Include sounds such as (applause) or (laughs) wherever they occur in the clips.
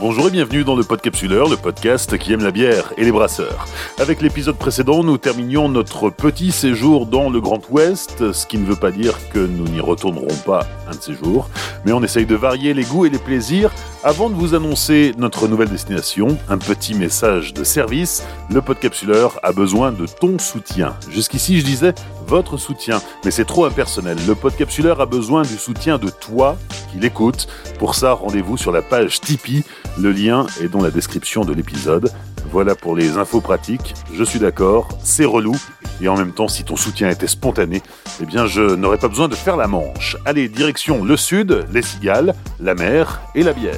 bonjour et bienvenue dans le Podcapsuleur, le podcast qui aime la bière et les brasseurs. Avec l'épisode précédent, nous terminions notre petit séjour dans le Grand Ouest, ce qui ne veut pas dire que nous n'y retournerons pas un de ces jours, mais on essaye de varier les goûts et les plaisirs. Avant de vous annoncer notre nouvelle destination, un petit message de service, le Podcapsuleur a besoin de ton soutien. Jusqu'ici, je disais votre soutien, mais c'est trop impersonnel. Le Podcapsuleur a besoin du soutien de toi qui l'écoute. Pour ça, rendez-vous sur la page Tipeee. Le lien est dans la description de l'épisode. Voilà pour les infos pratiques. Je suis d'accord, c'est relou. Et en même temps, si ton soutien était spontané, eh bien, je n'aurais pas besoin de faire la manche. Allez, direction le sud, les cigales, la mer et la bière.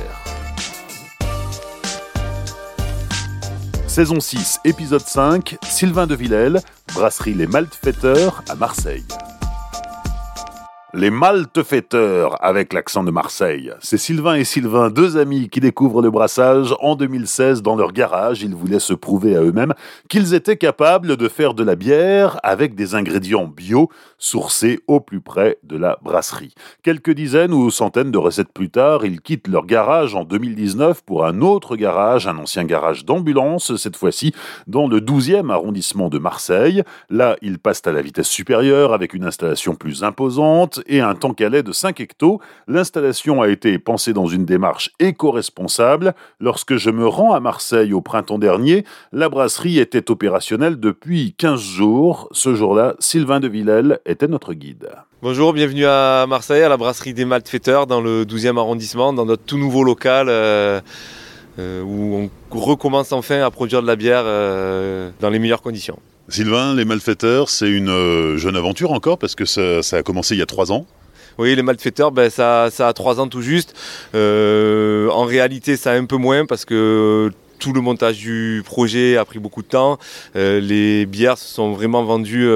Saison 6, épisode 5, Sylvain de Villèle, brasserie Les Maltfêteurs à Marseille. Les Maltefêteurs avec l'accent de Marseille. C'est Sylvain et Sylvain, deux amis qui découvrent le brassage en 2016 dans leur garage. Ils voulaient se prouver à eux-mêmes qu'ils étaient capables de faire de la bière avec des ingrédients bio sourcés au plus près de la brasserie. Quelques dizaines ou centaines de recettes plus tard, ils quittent leur garage en 2019 pour un autre garage, un ancien garage d'ambulance, cette fois-ci dans le 12e arrondissement de Marseille. Là, ils passent à la vitesse supérieure avec une installation plus imposante et un qu'elle est de 5 hectos. L'installation a été pensée dans une démarche éco-responsable. Lorsque je me rends à Marseille au printemps dernier, la brasserie était opérationnelle depuis 15 jours. Ce jour-là, Sylvain de Villèle était notre guide. Bonjour, bienvenue à Marseille, à la brasserie des Maltfêteurs, dans le 12e arrondissement, dans notre tout nouveau local. Euh, euh, où on recommence enfin à produire de la bière euh, dans les meilleures conditions. Sylvain, les malfaiteurs, c'est une euh, jeune aventure encore parce que ça, a commencé il y a trois ans. Oui, les malfaiteurs, ben, ça, a trois ans tout juste. Euh, en réalité, ça a un peu moins parce que tout le montage du projet a pris beaucoup de temps. Euh, les bières se sont vraiment vendues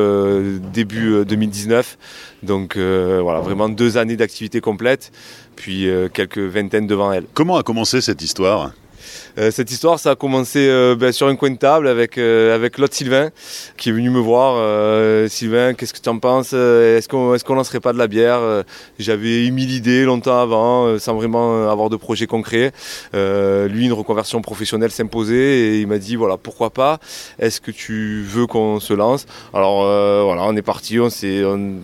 début 2019. Donc voilà, vraiment deux années d'activité complète, puis quelques vingtaines devant elles. Comment a commencé cette histoire? Cette histoire, ça a commencé euh, ben, sur un coin de table avec, euh, avec l'autre Sylvain qui est venu me voir. Sylvain, qu'est-ce que tu en penses Est-ce qu'on est lancerait pas de la bière J'avais émis l'idée longtemps avant, sans vraiment avoir de projet concret. lui, une reconversion professionnelle s'imposait et il m'a dit voilà, pourquoi pas Est-ce que tu veux qu'on se lance? Alors voilà, on est parti, on,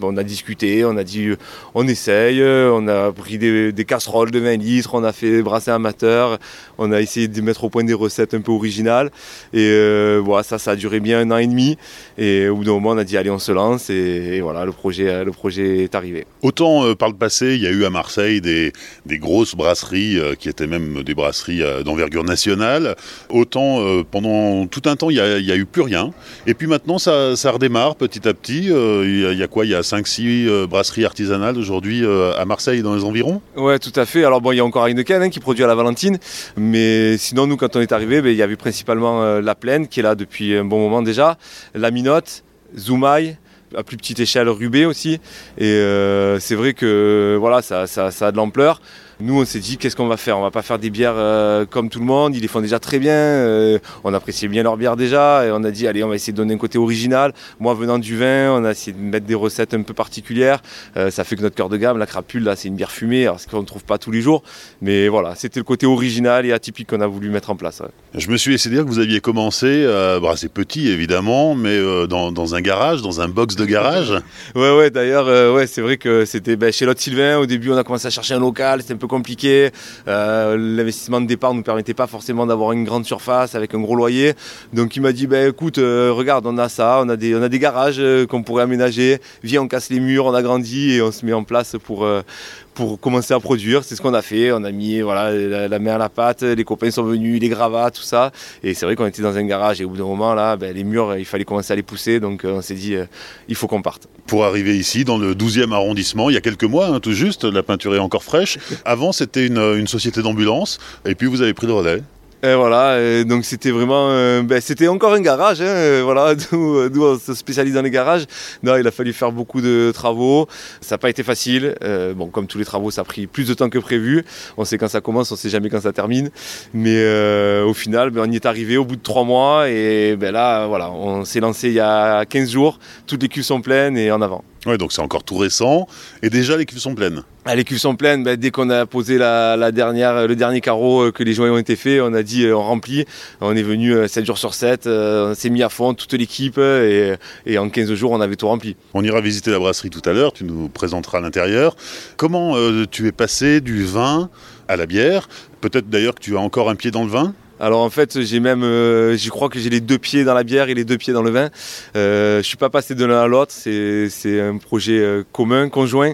on, a discuté, on a dit on essaye, on a pris des, des casseroles de 20 litres, on a fait brasser amateur, on a essayé de mettre au point des recettes un peu originales. Et euh, voilà, ça, ça a duré bien un an et demi. Et au bout d'un moment, on a dit allez, on se lance. Et, voilà, le projet, le projet est arrivé. Autant euh, par le passé, il y a eu à Marseille des, des grosses brasseries euh, qui étaient même des brasseries d'envergure nationale. Autant pendant tout un temps, il n'y a, eu plus rien. Et puis maintenant, ça, ça redémarre petit à petit. Il y, a quoi? Il y a 5-6 brasseries artisanales aujourd'hui à Marseille dans les environs? Ouais, tout à fait. Alors bon, il y a encore Heineken hein, qui produit à la Valentine. Mais sinon, nous, quand on est arrivé, ben, il y avait principalement euh, la plaine qui est là depuis un bon moment déjà, la minote, Zoumaï, à plus petite échelle Rubé aussi. Et euh, c'est vrai que voilà, ça, ça a de l'ampleur. Nous, on s'est dit, qu'est-ce qu'on va faire? On va pas faire des bières euh, comme tout le monde. Ils les font déjà très bien. Euh, on appréciait bien leurs bières déjà. Et on a dit, allez, on va essayer de donner un côté original. Moi, venant du vin, on a essayé de mettre des recettes un peu particulières. Euh, ça fait que notre cœur de gamme, la crapule, là, c'est une bière fumée. Alors, ce qu'on ne trouve pas tous les jours. Mais voilà, c'était le côté original et atypique qu'on a voulu mettre en place. Je me suis laissé dire que vous aviez commencé, bah, c'est petit évidemment, mais dans, un garage, dans un box de garage. (laughs) ouais, ouais, d'ailleurs, ouais, c'est vrai que c'était ben, chez l'autre Sylvain. Au début, on a commencé à chercher un local. C'était un peu compliqué. Euh, l'investissement de départ ne nous permettait pas forcément d'avoir une grande surface avec un gros loyer. Donc il m'a dit, ben, écoute, euh, regarde, on a ça, on a des, on a des garages euh, qu'on pourrait aménager. Viens, on casse les murs, on agrandit et on se met en place pour, pour commencer à produire. C'est ce qu'on a fait. On a mis voilà, la, main à la pâte, les copains sont venus, les gravats, tout ça. Et c'est vrai qu'on était dans un garage et au bout d'un moment, là, ben, les murs, il fallait commencer à les pousser. Donc on s'est dit, il faut qu'on parte. Pour arriver ici, dans le 12e arrondissement, il y a quelques mois, hein, tout juste, la peinture est encore fraîche. (laughs) Avant, c'était une, une société d'ambulance. Et puis vous avez pris le relais. Et voilà, donc c'était vraiment, euh, ben, c'était encore un garage, hein, euh, voilà, (laughs) d'où on se spécialise dans les garages. Non, il a fallu faire beaucoup de travaux, ça n'a pas été facile. Euh, bon, comme tous les travaux, ça a pris plus de temps que prévu. On sait quand ça commence, on sait jamais quand ça termine, mais au final, ben, on y est arrivé au bout de trois mois et ben là, voilà, on s'est lancé il y a 15 jours. Toutes les cuves sont pleines et en avant. Ouais, donc c'est encore tout récent. Et déjà, les cuves sont pleines. Ah, les cuves sont pleines. Bah, dès qu'on a posé la, dernière, le dernier carreau euh, que les joints ont été faits, on a dit euh, on remplit. On est venu 7 euh, jours sur 7. on s'est mis à fond, toute l'équipe. Et, en 15 jours, on avait tout rempli. On ira visiter la brasserie tout à l'heure. Tu nous présenteras l'intérieur. Comment tu es passé du vin à la bière? Peut-être d'ailleurs que tu as encore un pied dans le vin? Alors en fait, j'ai même, euh, je crois que j'ai les deux pieds dans la bière et les deux pieds dans le vin. Euh, je suis pas passé de l'un à l'autre. C'est, un projet euh, commun, conjoint.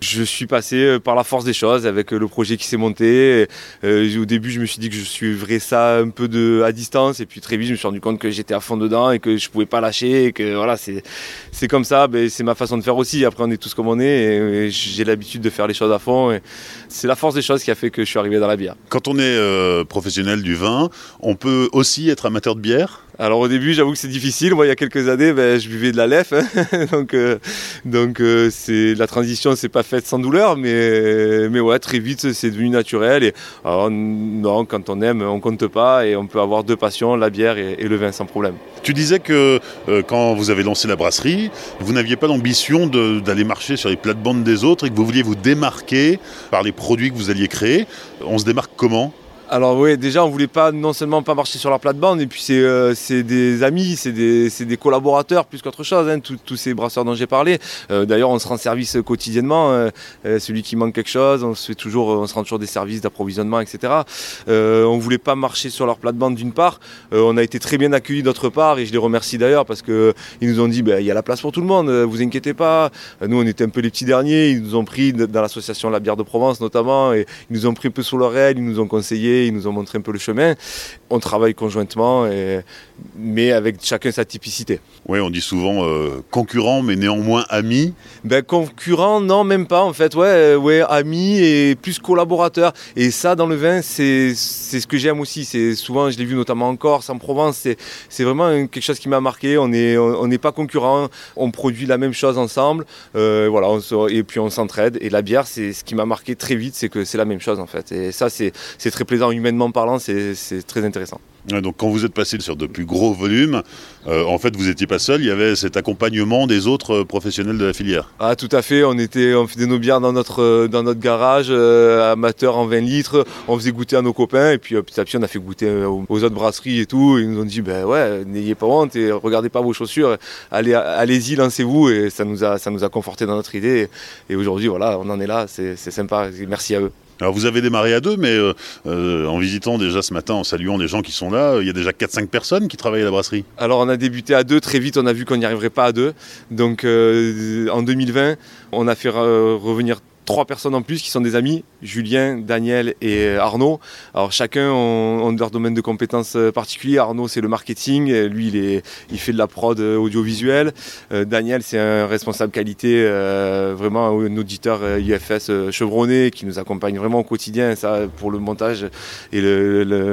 Je suis passé euh, par la force des choses avec le projet qui s'est monté. au début, je me suis dit que je suivrais ça un peu de à distance, et puis très vite, je me suis rendu compte que j'étais à fond dedans et que je pouvais pas lâcher. Et que voilà, c'est, c'est comme ça. Ben, c'est ma façon de faire aussi. Après, on est tous comme on est, et, j'ai l'habitude de faire les choses à fond. Et c'est la force des choses qui a fait que je suis arrivé dans la bière. Quand on est professionnel du vin on peut aussi être amateur de bière alors au début, j'avoue que c'est difficile. Moi, il y a quelques années, ben, je buvais de la lef, hein. (laughs) donc euh, donc euh, c'est la transition, c'est pas faite sans douleur, mais mais ouais, très vite, c'est devenu naturel. Et non, quand on aime, on compte pas et on peut avoir deux passions, la bière et, le vin sans problème. Tu disais que euh, quand vous avez lancé la brasserie, vous n'aviez pas l'ambition d'aller marcher sur les plates-bandes des autres et que vous vouliez vous démarquer par les produits que vous alliez créer. On se démarque comment? Alors oui, déjà on voulait pas non seulement pas marcher sur leur plate-bande, et puis c'est euh, des amis, c'est des, collaborateurs plus qu'autre chose, hein, tous ces brasseurs dont j'ai parlé. Euh, d'ailleurs on se rend service quotidiennement, euh, celui qui manque quelque chose, on se, fait toujours, on se rend toujours des services d'approvisionnement, etc. on voulait pas marcher sur leur plate-bande d'une part, on a été très bien accueillis d'autre part, et je les remercie d'ailleurs parce qu'ils nous ont dit ben, il y a la place pour tout le monde, vous inquiétez pas. Nous on était un peu les petits derniers, ils nous ont pris dans l'association La Bière de Provence notamment, et ils nous ont pris un peu sous leur aile, ils nous ont conseillé ils nous ont montré un peu le chemin. On travaille conjointement, mais avec chacun sa typicité. Oui, on dit souvent euh, concurrent, mais néanmoins ami. Ben, concurrent, non, même pas en fait. Ouais, euh, ouais, ami et plus collaborateur. Et ça, dans le vin, c'est ce que j'aime aussi. C'est souvent, je l'ai vu notamment en Corse, en Provence. C'est vraiment quelque chose qui m'a marqué. On n'est on, pas concurrent. On produit la même chose ensemble. Euh, voilà, et puis on s'entraide. Et la bière, c'est ce qui m'a marqué très vite, c'est que c'est la même chose en fait. Et ça, c'est très plaisant humainement parlant. C'est très intéressant. Donc quand vous êtes passé sur de plus gros volumes, euh, en fait vous n'étiez pas seul, il y avait cet accompagnement des autres euh, professionnels de la filière. Ah tout à fait, on était, on faisait nos bières dans notre, euh, dans notre garage, amateur en 20 litres, on faisait goûter à nos copains et puis petit à petit on a fait goûter aux, autres brasseries et tout. ils nous ont dit ben ouais, n'ayez pas honte et regardez pas vos chaussures, allez, allez-y, lancez-vous et ça nous a, ça nous a conforté dans notre idée. Et, et aujourd'hui voilà, on en est là, c'est sympa, merci à eux. Alors vous avez démarré à deux, mais euh, euh, en visitant déjà ce matin, en saluant les gens qui sont là, il y a déjà 4-5 personnes qui travaillent à la brasserie. Alors on a débuté à deux, très vite on a vu qu'on n'y arriverait pas à deux. Donc euh, en 2020, on a fait revenir trois personnes en plus qui sont des amis, Julien, Daniel et Arnaud. Alors chacun ont, leur domaine de compétences euh, particulier. Arnaud c'est le marketing, lui il, est, il fait de la prod euh, audiovisuelle. Euh, Daniel c'est un responsable qualité, vraiment un auditeur IFS chevronné qui nous accompagne vraiment au quotidien. Ça pour le montage et le,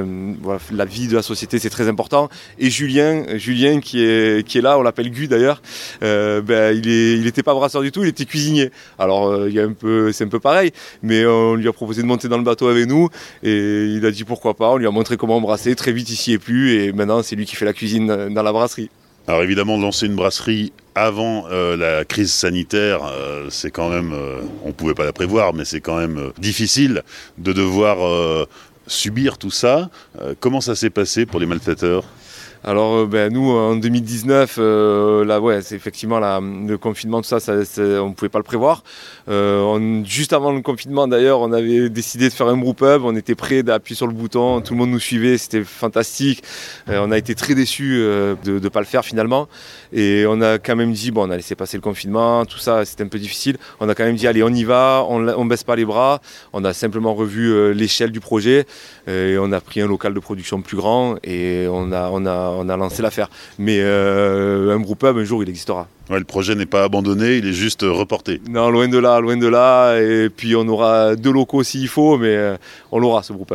la vie de la société c'est très important. Et Julien, Julien qui est, qui est là, on l'appelle Gu d'ailleurs, ben, il n'était il pas brasseur du tout, il était cuisinier. Alors il y a un peu c'est un peu pareil. Mais on lui a proposé de monter dans le bateau avec nous et il a dit pourquoi pas. On lui a montré comment embrasser. Très vite, ici et plus. Et maintenant, c'est lui qui fait la cuisine dans la brasserie. Alors évidemment, lancer une brasserie avant euh, la crise sanitaire, euh, c'est quand même, euh, on ne pouvait pas la prévoir, mais c'est quand même difficile de devoir subir tout ça. comment ça s'est passé pour les malfaiteurs? Alors euh, ben, nous en 2019, euh, là ouais, c'est effectivement le confinement tout ça, on ne pouvait pas le prévoir. Euh, juste avant le confinement d'ailleurs, on avait décidé de faire un group up, on était prêt d'appuyer sur le bouton, tout le monde nous suivait, c'était fantastique. on a été très déçus de ne pas le faire finalement, et on a quand même dit bon, on a laissé passer le confinement, tout ça, c'était un peu difficile. On a quand même dit allez, on y va, on, ne baisse pas les bras. On a simplement revu l'échelle du projet et on a pris un local de production plus grand et on a on a on a lancé l'affaire. Mais euh, un groupe un jour, il existera. le projet n'est pas abandonné, il est juste reporté. Non, loin de là, loin de là. Et puis on aura deux locaux s'il faut, mais euh, on l'aura ce groupe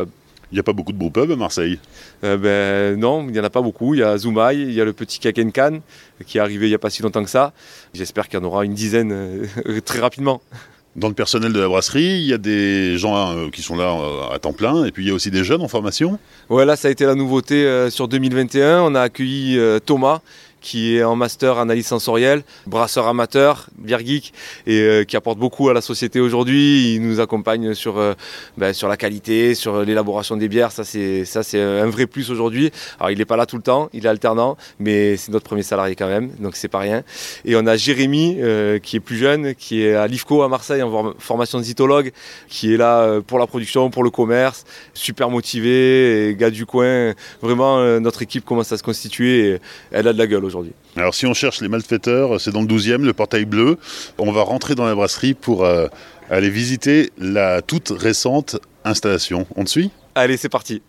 Il n'y a pas beaucoup de brewpubs à Marseille? Euh, ben, Non, il n'y en a pas beaucoup. Il y a Zoumaï, il y a le petit Kakenkan qui est arrivé il n'y a pas si longtemps que ça. J'espère qu'il y en aura une dizaine (laughs) très rapidement. Dans le personnel de la brasserie, il y a des gens euh, qui sont là euh, à temps plein et puis il y a aussi des jeunes en formation. Ouais, là ça a été la nouveauté euh, sur 2021. On a accueilli Thomas qui est en master analyse sensorielle, brasseur amateur, bière geek, et euh, qui apporte beaucoup à la société aujourd'hui. Il nous accompagne sur, euh, ben, sur la qualité, sur l'élaboration des bières. Ça, c'est, un vrai plus aujourd'hui. Alors, il n'est pas là tout le temps, il est alternant, mais c'est notre premier salarié quand même, donc c'est pas rien. Et on a Jérémy, euh, qui est plus jeune, qui est à l'IFCO à Marseille en formation de zytologue, qui est là pour la production, pour le commerce, super motivé, gars du coin. Vraiment, notre équipe commence à se constituer et elle a de la gueule aujourd'hui. Alors si on cherche les malfaiteurs, c'est dans le 12e, le portail bleu. On va rentrer dans la brasserie pour euh, aller visiter la toute récente installation. On te suit? Allez, c'est parti.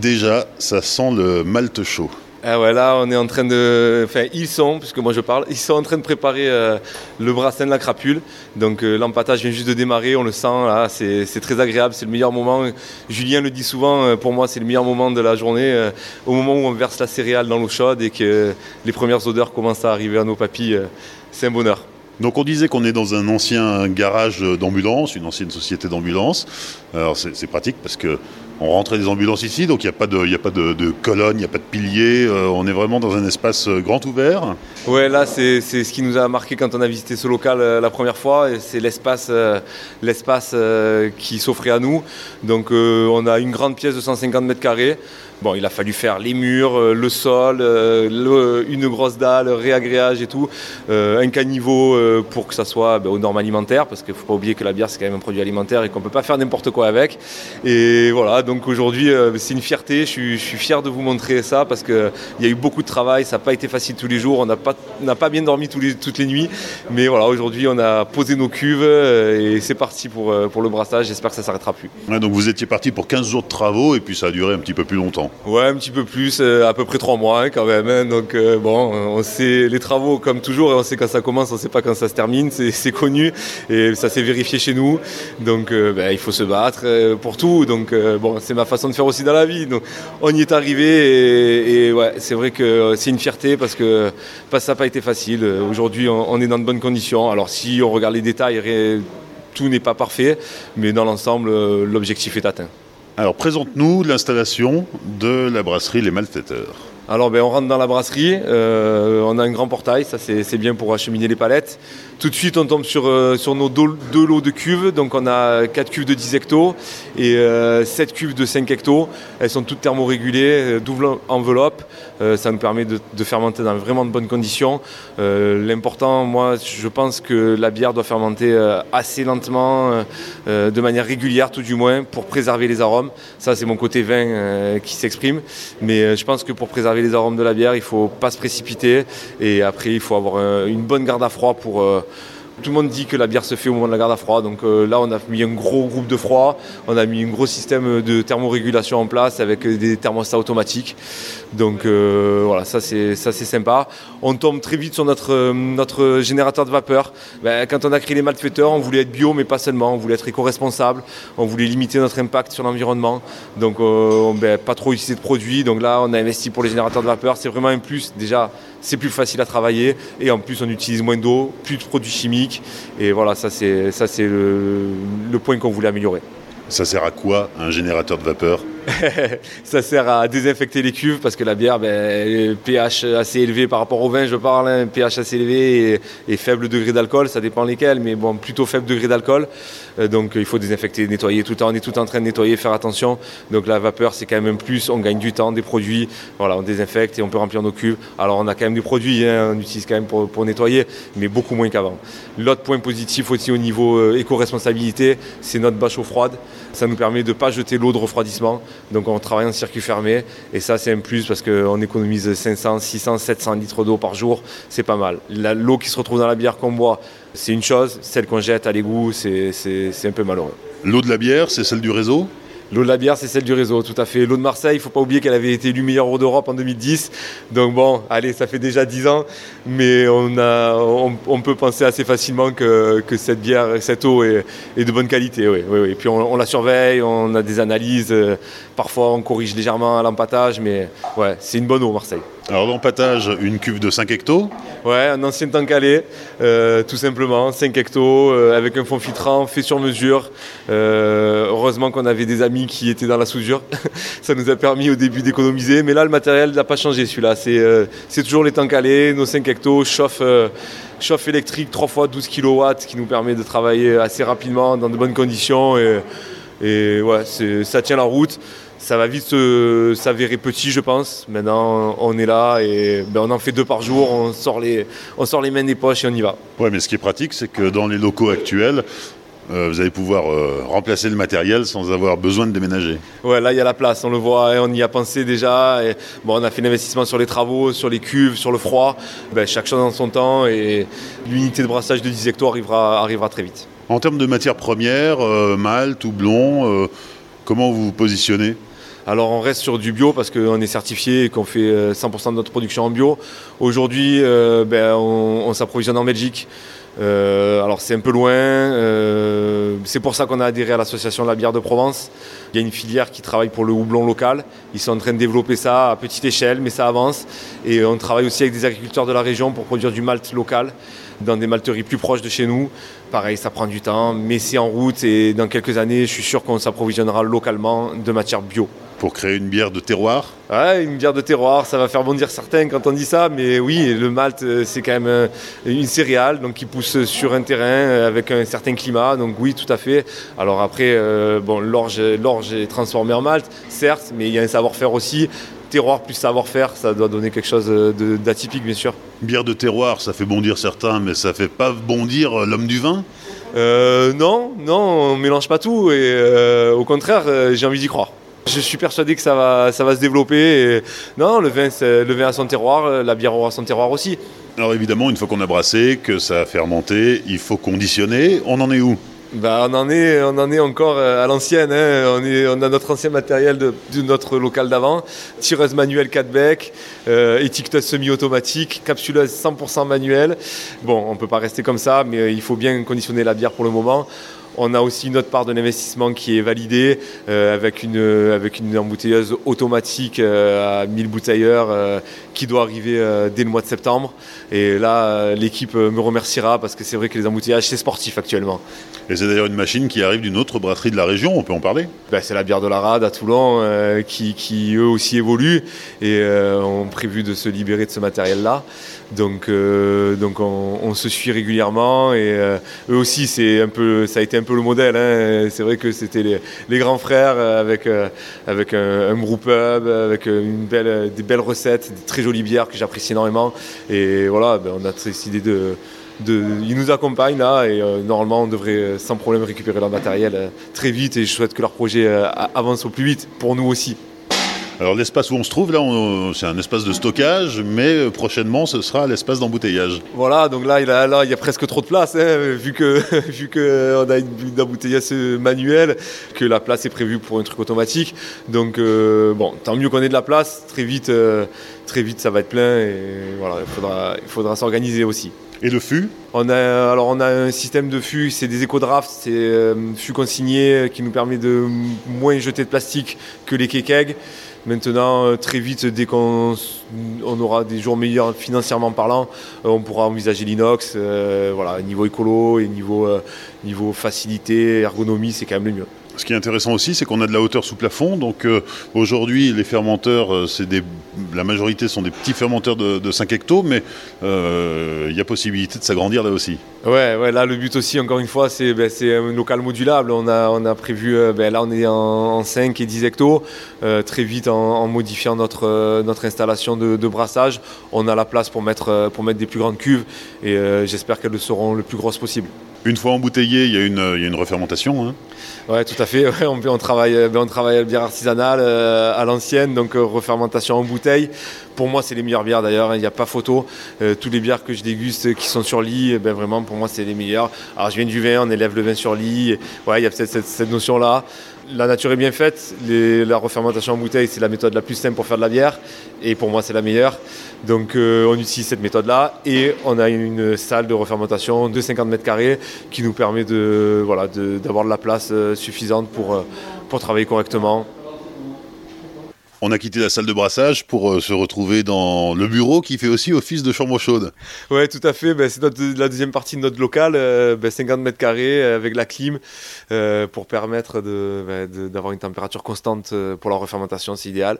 Déjà, ça sent le malt chaud. Ah ouais, là, on est en train de. Enfin, ils sont, puisque moi je parle, ils sont en train de préparer euh, le brassin de la crapule. Donc, euh, vient juste de démarrer, on le sent, là, c'est très agréable, c'est le meilleur moment. Julien le dit souvent, euh, pour moi, c'est le meilleur moment de la journée, au moment où on verse la céréale dans l'eau chaude et que les premières odeurs commencent à arriver à nos papilles. c'est un bonheur. Donc on disait qu'on est dans un ancien garage d'ambulance, une ancienne société d'ambulance. Alors c'est pratique parce que on rentrait des ambulances ici, donc il n'y a pas de, y a pas de, colonne, il n'y a pas de pilier. Euh, on est vraiment dans un espace euh, grand ouvert. Ouais, là c'est ce qui nous a marqué quand on a visité ce local euh, la première fois. C'est l'espace qui s'offrait à nous. Donc on a une grande pièce de 150 mètres carrés. Bon, il a fallu faire les murs, le sol, une grosse dalle, réagréage et tout, un caniveau pour que ça soit ben, aux normes alimentaires, parce qu'il ne faut pas oublier que la bière c'est quand même un produit alimentaire et qu'on ne peut pas faire n'importe quoi avec. Et voilà, aujourd'hui c'est une fierté, je suis, fier de vous montrer ça parce qu'il y a eu beaucoup de travail, ça n'a pas été facile tous les jours, on n'a pas, pas bien dormi toutes les nuits, mais voilà, aujourd'hui on a posé nos cuves et c'est parti pour, pour le brassage, j'espère que ça ne s'arrêtera plus. donc vous étiez parti pour 15 jours de travaux et puis ça a duré un petit peu plus longtemps. Ouais, un petit peu plus, euh, à peu près trois mois hein, quand même. Hein. donc euh, bon, on sait les travaux comme toujours, on sait quand ça commence, on sait pas quand ça se termine, c'est connu et ça s'est vérifié chez nous. Donc euh, ben, il faut se battre pour tout. Donc bon, c'est ma façon de faire aussi dans la vie. Donc on y est arrivé et, ouais, c'est vrai que c'est une fierté parce que ça n'a pas été facile. Aujourd'hui, on, on, est dans de bonnes conditions. Alors si on regarde les détails, tout n'est pas parfait, mais dans l'ensemble, l'objectif est atteint. Alors présente-nous l'installation de la brasserie Les Malfaiteurs. Alors ben, on rentre dans la brasserie, euh, on a un grand portail, ça c'est bien pour acheminer les palettes. Tout de suite, on tombe sur, euh, sur nos deux, lots de cuves. Donc, on a 4 cuves de 10 hectos et 7 euh, cuves de 5 hectos. Elles sont toutes thermorégulées, euh, double enveloppe. ça nous permet de, fermenter dans vraiment de bonnes conditions. L'important, moi, je pense que la bière doit fermenter assez lentement, de manière régulière, tout du moins, pour préserver les arômes. Ça, c'est mon côté vin qui s'exprime. Mais je pense que pour préserver les arômes de la bière, il ne faut pas se précipiter. Et après, il faut avoir une bonne garde à froid pour tout le monde dit que la bière se fait au moment de la garde à froid. Donc euh, là, on a mis un gros groupe de froid. On a mis un gros système de thermorégulation en place avec des thermostats automatiques. Donc euh, voilà, ça c'est sympa. On tombe très vite sur notre, notre générateur de vapeur. Ben, quand on a créé les malfaiteurs, on voulait être bio, mais pas seulement. On voulait être éco-responsable. On voulait limiter notre impact sur l'environnement. Donc euh, ben, pas trop utiliser de produits. Donc là, on a investi pour les générateurs de vapeur. C'est vraiment un plus. Déjà, c'est plus facile à travailler et en plus on utilise moins d'eau, plus de produits chimiques et voilà ça c'est c'est le point qu'on voulait améliorer. Ça sert à quoi un générateur de vapeur? (laughs) ça sert à désinfecter les cuves parce que la bière, ben, pH assez élevé par rapport au vin, je parle, hein, pH assez élevé et, faible degré d'alcool, ça dépend lesquels, mais bon, plutôt faible degré d'alcool. Euh, donc il faut désinfecter, nettoyer tout le temps. On est tout en train de nettoyer, faire attention. Donc la vapeur, c'est quand même plus. On gagne du temps, des produits. Voilà, on désinfecte et on peut remplir nos cuves. Alors on a quand même des produits, hein, on utilise quand même pour, nettoyer, mais beaucoup moins qu'avant. L'autre point positif aussi au niveau euh, éco-responsabilité, c'est notre bâche eau froide. Ça nous permet de ne pas jeter l'eau de refroidissement. Donc on travaille en circuit fermé et ça c'est un plus parce qu'on économise 500, 600, 700 litres d'eau par jour, c'est pas mal. L'eau qui se retrouve dans la bière qu'on boit, c'est une chose, celle qu'on jette à l'égout, c'est un peu malheureux. L'eau de la bière, c'est celle du réseau? L'eau de la bière, c'est celle du réseau, tout à fait. L'eau de Marseille, il ne faut pas oublier qu'elle avait été élue meilleure eau d'Europe en 2010. Donc bon, allez, ça fait déjà 10 ans, mais on, peut penser assez facilement que, cette bière, cette eau est, de bonne qualité. Oui, oui, Et puis on, la surveille, on a des analyses. Euh, parfois, on corrige légèrement à l'empattage, mais ouais, c'est une bonne eau, Marseille. Alors l'empattage, une cuve de 5 hectos Ouais, un ancien tank calé, euh, tout simplement, 5 hectos, euh, avec un fond filtrant fait sur mesure. Euh, heureusement qu'on avait des amis qui étaient dans la soudure. (laughs) Ça nous a permis au début d'économiser. Mais là, le matériel n'a pas changé celui-là. C'est toujours les tanks calés, nos 5 hectos, chauffe, chauffe électrique 3 fois 12 kW qui nous permet de travailler assez rapidement dans de bonnes conditions. Et, et ouais, ça tient la route ça va vite s'avérer petit, je pense. Maintenant, on est là et ben, on en fait deux par jour. On sort les, on sort les mains des poches et on y va. Ouais, mais ce qui est pratique, c'est que dans les locaux actuels, euh, vous allez pouvoir euh, remplacer le matériel sans avoir besoin de déménager. Ouais, là il y a la place, on le voit, et on y a pensé déjà. Et, bon, on a fait l'investissement sur les travaux, sur les cuves, sur le froid. Ben, chaque chose en son temps et l'unité de brassage de 10 hectares arrivera, arrivera très vite. En termes de matières premières, euh, malt ou blond, comment vous vous positionnez? Alors on reste sur du bio parce qu'on est certifié et qu'on fait 100% euh, de notre production en bio. Aujourd'hui, euh, ben, on, s'approvisionne en Belgique. Euh, alors c'est un peu loin, c'est pour ça qu'on a adhéré à l'association de la bière de Provence. Il y a une filière qui travaille pour le houblon local. Ils sont en train de développer ça à petite échelle, mais ça avance. Et on travaille aussi avec des agriculteurs de la région pour produire du malt local dans des malteries plus proches de chez nous. Pareil, ça prend du temps, mais c'est en route et dans quelques années, je suis sûr qu'on s'approvisionnera localement de matières bio pour créer une bière de terroir Ouais, une bière de terroir, ça va faire bondir certains quand on dit ça, mais oui, le malt, euh, c'est quand même euh, une céréale donc qui pousse sur un terrain euh, avec un certain climat, donc oui, tout à fait. Alors après, bon, l'orge, est transformée en malt, certes, mais il y a un savoir-faire aussi. Terroir plus savoir-faire, ça doit donner quelque chose d'atypique, bien sûr. Bière de terroir, ça fait bondir certains, mais ça fait pas bondir l'homme du vin? Non, non, on mélange pas tout, et au contraire, j'ai envie d'y croire. Je suis persuadé que ça va, ça va se développer. non, le vin, le vin a son terroir, la bière aura son terroir aussi. Alors évidemment, une fois qu'on a brassé, que ça a fermenté, il faut conditionner. On en est où? Bah, on, en est, on en est encore euh, à l'ancienne. Hein. On, on, a notre ancien matériel de, notre local d'avant. Tireuse manuelle 4 becs, euh, étiqueteuse semi-automatique, capsuleuse 100% manuelle. Bon, on ne peut pas rester comme ça, mais il faut bien conditionner la bière pour le moment. On a aussi une autre part de l'investissement qui est validée euh, avec, une, avec une embouteilleuse automatique euh, à 1000 bouteilleurs euh, qui doit arriver dès le mois de septembre. Et là, l'équipe me remerciera parce que c'est vrai que les embouteillages, c'est sportif actuellement. Et c'est d'ailleurs une machine qui arrive d'une autre brasserie de la région, on peut en parler? Ben, C'est la bière de la Rade à Toulon qui, qui, eux aussi évoluent et ont prévu de se libérer de ce matériel-là. Donc, donc on, se suit régulièrement et eux aussi, c'est un peu, ça a été un peu le modèle. Hein. C'est vrai que c'était les, grands frères avec, euh, avec un, groupe pub, avec une belle, des belles recettes, des très jolies bières que j'apprécie énormément. Et voilà, ben, on a décidé de, de, ils nous accompagnent là et euh, normalement on devrait sans problème récupérer leur matériel euh, très vite et je souhaite que leur projet avance au plus vite pour nous aussi. Alors l'espace où on se trouve là, c'est un espace de stockage, mais euh, prochainement ce sera l'espace d'embouteillage. Voilà, donc là il, y a, là, il y a presque trop de place, hein, (laughs) vu que (laughs) vu que on a une, embouteillage manuelle, que la place est prévue pour un truc automatique. Donc euh, bon, tant mieux qu'on ait de la place. Très vite, euh, très vite ça va être plein et voilà, il faudra, il faudra s'organiser aussi. Et le fût? On a, alors on a un système de fût, c'est des éco-drafts, c'est un fût consigné qui nous permet de moins jeter de plastique que les kékegs. Maintenant, euh, très vite, dès qu'on aura des jours meilleurs financièrement parlant, euh, on pourra envisager l'inox. Euh, voilà, niveau écolo et niveau, niveau facilité, ergonomie, c'est quand même le mieux. Ce qui est intéressant aussi, c'est qu'on a de la hauteur sous plafond. Donc aujourd'hui, les fermenteurs, des, la majorité sont des petits fermenteurs de, 5 hectos, mais il y a possibilité de s'agrandir là aussi. Ouais, ouais, là le but aussi, encore une fois, c'est ben, un local modulable. On a, prévu, euh, ben, là on est en, 5 et 10 hectos. Euh, très vite, en, modifiant notre, euh, installation de, brassage, on a la place pour mettre, pour mettre des plus grandes cuves et j'espère qu'elles seront le plus grosses possible. Une fois embouteillé, il y a une, il y a une refermentation. Hein oui, tout à fait. (laughs) on, travaille, ben, on travaille la bière artisanale à l'ancienne, donc refermentation en bouteille. Pour moi, c'est les meilleures bières d'ailleurs, il n'y a pas photo. toutes les bières que je déguste qui sont sur lit, ben, vraiment pour moi, c'est les meilleurs. Alors, je viens du vin, on élève le vin sur lit. Il y a peut-être cette, notion-là. La nature est bien faite. la refermentation en bouteille, c'est la méthode la plus simple pour faire de la bière. Et pour moi, c'est la meilleure. Donc, euh, on utilise cette méthode-là. Et on a une salle de refermentation de 50 mètres carrés qui nous permet de, voilà, d'avoir de, la place euh, suffisante pour, euh, pour travailler correctement. On a quitté la salle de brassage pour euh, se retrouver dans le bureau qui fait aussi office de chambre chaude. Oui, tout à fait. Ben, c'est la deuxième partie de notre local, 50 euh, ben, mètres carrés avec la clim pour permettre ben, d'avoir une température constante pour la refermentation, c'est idéal.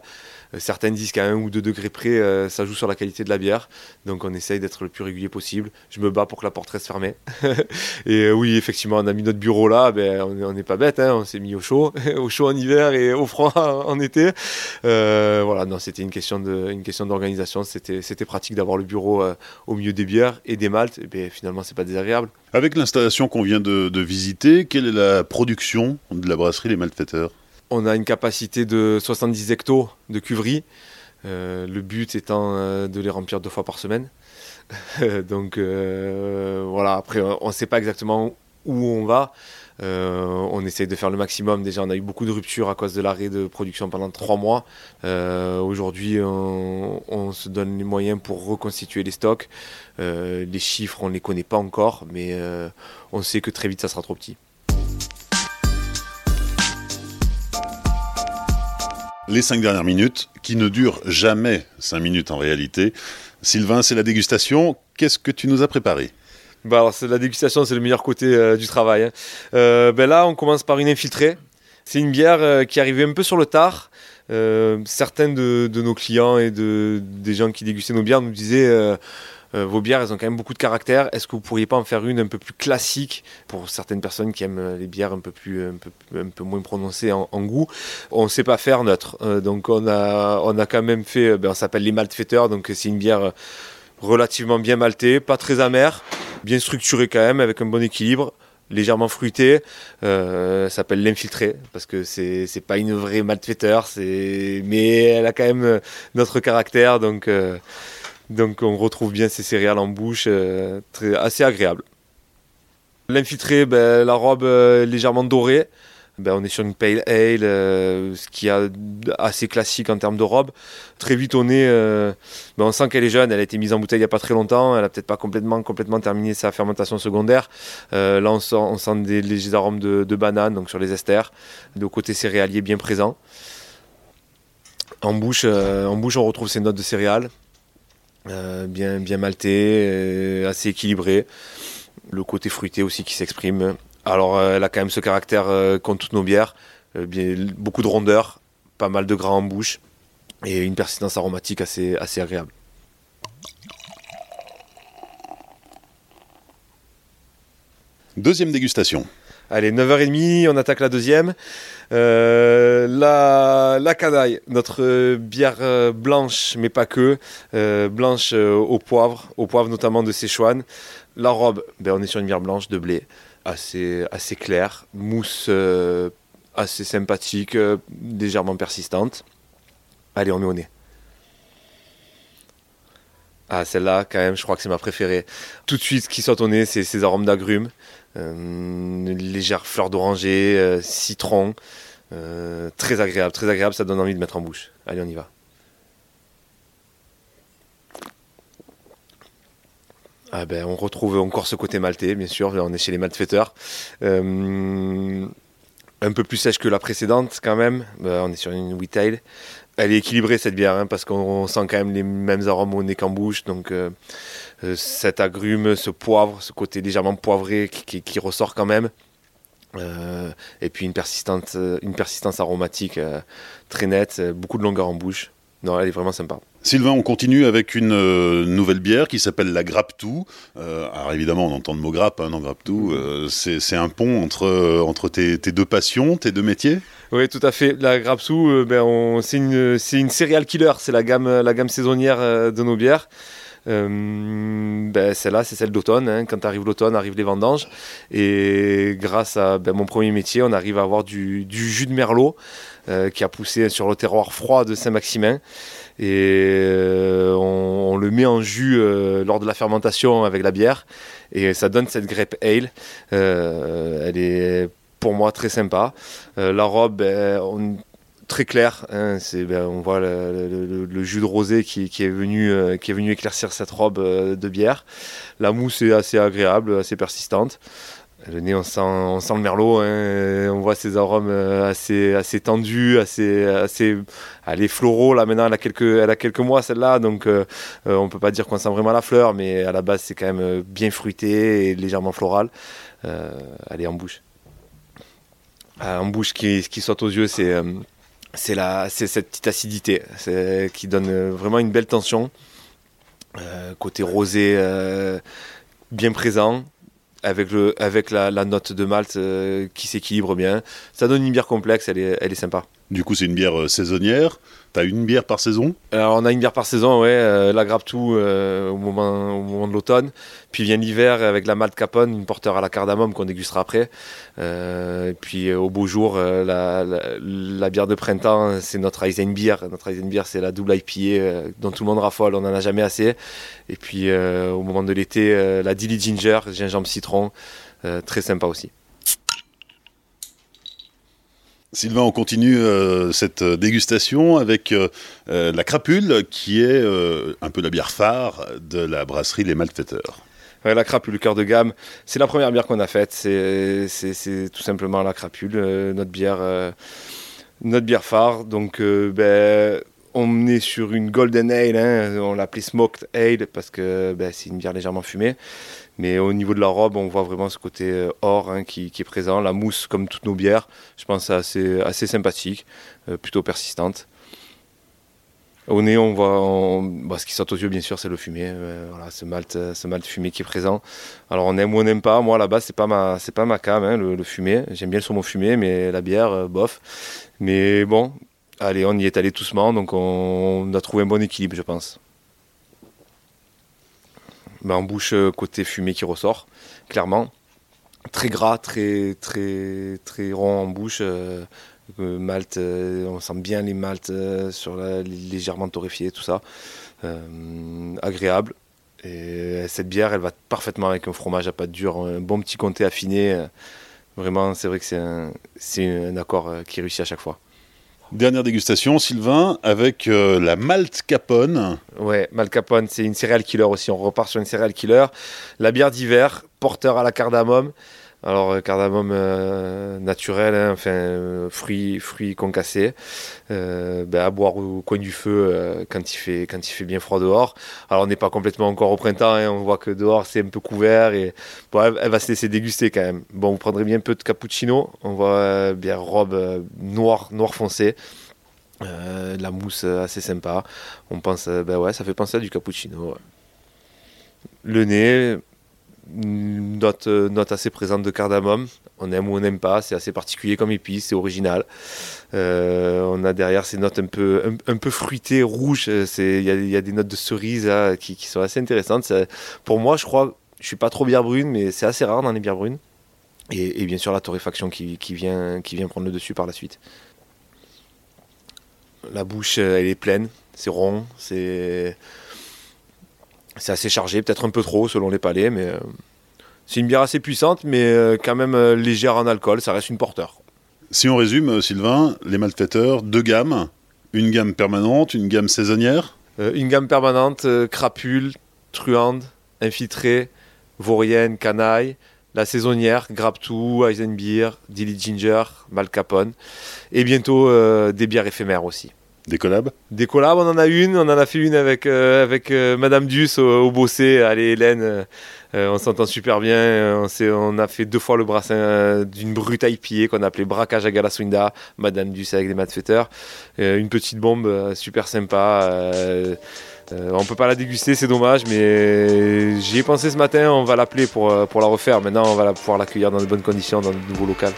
Euh, certaines disent qu'à 1 ou 2 degrés près, euh, ça joue sur la qualité de la bière. Donc on essaye d'être le plus régulier possible. Je me bats pour que la porte reste fermée. (laughs) et euh, oui, effectivement, on a mis notre bureau là. Ben, on n'est pas bête. Hein. on s'est mis au chaud, (laughs) au chaud en hiver et au froid en été. voilà, non, c'était une question d'organisation. C'était, c'était pratique d'avoir le bureau au milieu des bières et des maltes. Et ben, finalement, c'est pas désagréable. Avec l'installation qu'on vient de, de visiter, quelle est la production de la brasserie Les Malfaiteurs on a une capacité de 70 hectos de cuverie. Euh, le but étant euh, de les remplir deux fois par semaine. (laughs) Donc euh, voilà, après on ne sait pas exactement où on va. on essaye de faire le maximum. Déjà, on a eu beaucoup de ruptures à cause de l'arrêt de production pendant trois mois. Aujourd'hui, on, on, se donne les moyens pour reconstituer les stocks. les chiffres, on ne les connaît pas encore, mais on sait que très vite, ça sera trop petit. Les cinq dernières minutes, qui ne durent jamais cinq minutes en réalité. Sylvain, c'est la dégustation. Qu'est-ce que tu nous as préparé? Bah La dégustation, c'est le meilleur côté euh, du travail. Hein. Euh, ben là, on commence par une infiltrée. C'est une bière euh, qui arrivait un peu sur le tard. certains de, nos clients et de, des gens qui dégustaient nos bières nous disaient euh, vos bières, elles ont quand même beaucoup de caractère. Est-ce que vous pourriez pas en faire une un peu plus classique pour certaines personnes qui aiment euh, les bières un peu plus, peu, un peu moins prononcées en, goût? On ne sait pas faire neutre. Euh, donc on a, on a quand même fait, ben, on s'appelle les malt donc c'est une bière relativement bien maltée, pas très amère, bien structurée quand même, avec un bon équilibre légèrement fruitée. ça s'appelle l'infiltré parce que c'est c'est pas une vraie maltfetter, c'est mais elle a quand même notre caractère donc donc on retrouve bien ces céréales en bouche, euh, assez agréable. L'infiltré, ben, la robe euh, légèrement dorée. Ben, on est sur une pale ale, euh, ce qui est assez classique en termes de robe. Très vite, on est, ben, on sent qu'elle est jeune. Elle a été mise en bouteille il n'y a pas très longtemps. Elle a peut-être pas complètement, terminé sa fermentation secondaire. là, on sent, des légers arômes de, banane, donc sur les esters, de côté céréalier bien présent. En bouche, en bouche, on retrouve ces notes de céréales. Euh, bien, bien malté, euh, assez équilibré. Le côté fruité aussi qui s'exprime. Alors euh, elle a quand même ce caractère qu'ont toutes nos bières. beaucoup de rondeur, pas mal de gras en bouche et une persistance aromatique assez agréable. Deuxième dégustation. Allez, 9h30, on attaque la deuxième. Euh, la, la canaille, notre bière euh, blanche, mais pas que, euh, blanche au poivre, au poivre notamment de Sichuan. La robe, ben, on est sur une bière blanche de blé, assez, assez claire, mousse assez sympathique, légèrement persistante. Allez, on met au nez. Ah, celle-là, quand même, je crois que c'est ma préférée. Tout de suite, ce qui saute au nez, c'est ces arômes d'agrumes. Euh, légère fleur d'oranger, euh, citron. Euh, très agréable, très agréable, ça donne envie de mettre en bouche. Allez, on y va. Ah ben, on retrouve encore ce côté maltais, bien sûr. On est chez les malfaiteurs. un peu plus sèche que la précédente, quand même. on est sur une white elle est équilibrée cette bière hein, parce qu'on sent quand même les mêmes arômes au nez qu'en bouche. Donc euh, euh, cet agrume, ce poivre, ce côté légèrement poivré qui, ressort quand même. Euh, et puis une, persistance, une persistance aromatique très nette, beaucoup de longueur en bouche. Non, elle est vraiment sympa. Sylvain, on continue avec une euh, nouvelle bière qui s'appelle la Grappe Tout. Euh, alors évidemment, on entend le mot grappe, hein, non Grappe Tout. Euh, c'est un pont entre, entre tes, deux passions, tes deux métiers? Oui, tout à fait. La Grappe Tout, ben, c'est une, une céréale killer. C'est la gamme, la gamme saisonnière de nos bières. ben, celle-là, c'est celle d'automne. Hein. Quand arrive l'automne, arrivent les vendanges. Et grâce à ben, mon premier métier, on arrive à avoir du, du jus de merlot. Euh, qui a poussé sur le terroir froid de Saint-Maximin. Et euh, on, le met en jus euh, lors de la fermentation avec la bière. Et ça donne cette grape ale. elle est pour moi très sympa. la robe, ben, très claire. Hein, ben, on voit le, jus de rosé qui, est venu, qui est venu éclaircir cette robe de bière. La mousse est assez agréable, assez persistante. Le nez, on sent, le merlot, hein. on voit ses arômes assez, assez tendus, assez, assez, elle est floraux là maintenant, elle a quelques, mois celle-là, donc on peut pas dire qu'on sent vraiment la fleur, mais à la base c'est quand même bien fruité et légèrement floral. elle est en bouche. en bouche, qui, qui saute aux yeux, c'est cette petite acidité qui donne vraiment une belle tension. Euh, côté rosé euh, bien présent, avec, le, avec la, note de malt euh, qui s'équilibre bien. Ça donne une bière complexe, elle est, elle est sympa. Du coup, c'est une bière saisonnière. T'as une bière par saison Alors, on a une bière par saison, ouais. Euh, la grappe tout euh, au, moment, de l'automne. Puis vient l'hiver avec la Malte Capone, une porteur à la cardamome qu'on dégustera après. Euh, puis au beau jour, la, la, bière de printemps, c'est notre Eisenbier. Notre Eisenbier, c'est la double IPA dont tout le monde raffole, on n'en a jamais assez. Et puis au moment de l'été, la Dilly Ginger, gingembre citron, très sympa aussi. Sylvain, on continue euh, cette dégustation avec euh, euh, la crapule, qui est un peu la bière phare de la brasserie Les Malfaiteurs. la crapule, le cœur de gamme, c'est la première bière qu'on a faite. C'est tout simplement la crapule, notre bière, notre bière phare. Donc, ben, on est sur une golden ale, hein. on l'appelait smoked ale parce que ben, c'est une bière légèrement fumée. Mais au niveau de la robe, on voit vraiment ce côté euh, or hein, qui, est présent. La mousse, comme toutes nos bières, je pense assez, assez sympathique, euh, plutôt persistante. Au nez, on voit, bah, ce qui saute aux yeux, bien sûr, c'est le fumier. Euh, voilà, ce malt, ce malt fumé qui est présent. Alors, on aime ou on n'aime pas. Moi, là-bas, c'est pas ma, pas ma cam, hein, le, fumier. J'aime bien le saumon fumé, mais la bière, bof. Mais bon, allez, on y est allé doucement, donc on a trouvé un bon équilibre, je pense. Ben, en bouche euh, côté fumé qui ressort, clairement. Très gras, très, très, rond en bouche. Euh, euh, on sent bien les maltes sur la, légèrement torréfiés, tout ça. agréable. Et cette bière, elle va parfaitement avec un fromage à pâte dure, un bon petit comté affiné. Vraiment, c'est vrai que c'est un accord qui réussit à chaque fois. Dernière dégustation, Sylvain, avec euh, la Malte Capone. Ouais, Malte Capone, c'est une céréale killer aussi. On repart sur une céréale killer. La bière d'hiver, porteur à la cardamome. Alors, euh, cardamome euh, naturel, hein, enfin, fruits, fruits concassés, ben, à boire au coin du feu quand, il fait, bien froid dehors. Alors, on n'est pas complètement encore au printemps, hein, on voit que dehors c'est un peu couvert et elle, va se laisser déguster quand même. Bon, vous prendrez bien peu de cappuccino, on voit bien robe noire, noir foncé. la mousse assez sympa. On pense, ben ouais, ça fait penser à du cappuccino. Le nez, note, euh, note assez présente de cardamome. On aime ou on n'aime pas, c'est assez particulier comme épice, c'est original. Euh, on a derrière ces notes un peu, un, peu fruitées, rouges. Il y, a des notes de cerise qui, sont assez intéressantes. Pour moi, je crois, je suis pas trop bière brune, mais c'est assez rare dans les bières brunes. Et, bien sûr la torréfaction qui, vient, qui vient prendre le dessus par la suite. La bouche, elle est pleine, c'est rond, c'est c'est assez chargé, peut-être un peu trop selon les palais, mais euh, c'est une bière assez puissante, mais euh, quand même euh, légère en alcool, ça reste une porteur. Si on résume, Sylvain, les malfaiteurs, deux gammes, une gamme permanente, une gamme saisonnière Une gamme permanente, crapule, truande, infiltrée, vaurienne, canaille, la saisonnière, Graptou, Eisenbier, Dilly Ginger, Malcapone, et bientôt des bières éphémères aussi. Des collabs Des collabs, on en a une. On en a fait une avec, euh, avec euh, Madame Duss au, Bossé. Allez, Hélène, euh, on s'entend super bien. On, a fait deux fois le brassin d'une brute IPA qu'on a appelé Braquage à Galaswinda. Madame Duss avec des matfetteurs. une petite bombe super sympa. on peut pas la déguster, c'est dommage, mais j'y ai pensé ce matin. On va l'appeler pour, pour la refaire. Maintenant, on va pouvoir l'accueillir dans de bonnes conditions dans de nouveau local.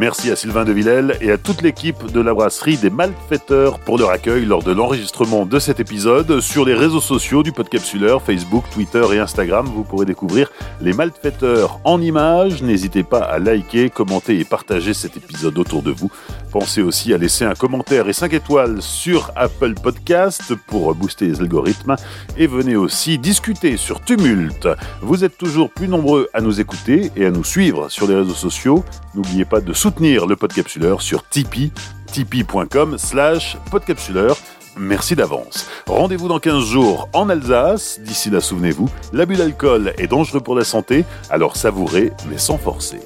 Merci à Sylvain de Villèle et à toute l'équipe de la brasserie des Malfaiteurs pour leur accueil lors de l'enregistrement de cet épisode. Sur les réseaux sociaux du Podcapsuleur, Facebook, Twitter et Instagram, vous pourrez découvrir les Malfaiteurs en images. N'hésitez pas à liker, commenter et partager cet épisode autour de vous. Pensez aussi à laisser un commentaire et 5 étoiles sur Apple Podcast pour booster les algorithmes. Et venez aussi discuter sur Tumult. Vous êtes toujours plus nombreux à nous écouter et à nous suivre sur les réseaux sociaux. N'oubliez pas de soutenir le Podcapsuleur sur Tipeee, tipeee.com slash podcapsuleur. merci d'avance. Rendez-vous dans 15 jours en Alsace. D'ici là, souvenez-vous, l'abus d'alcool est dangereux pour la santé, alors savourez mais sans forcer.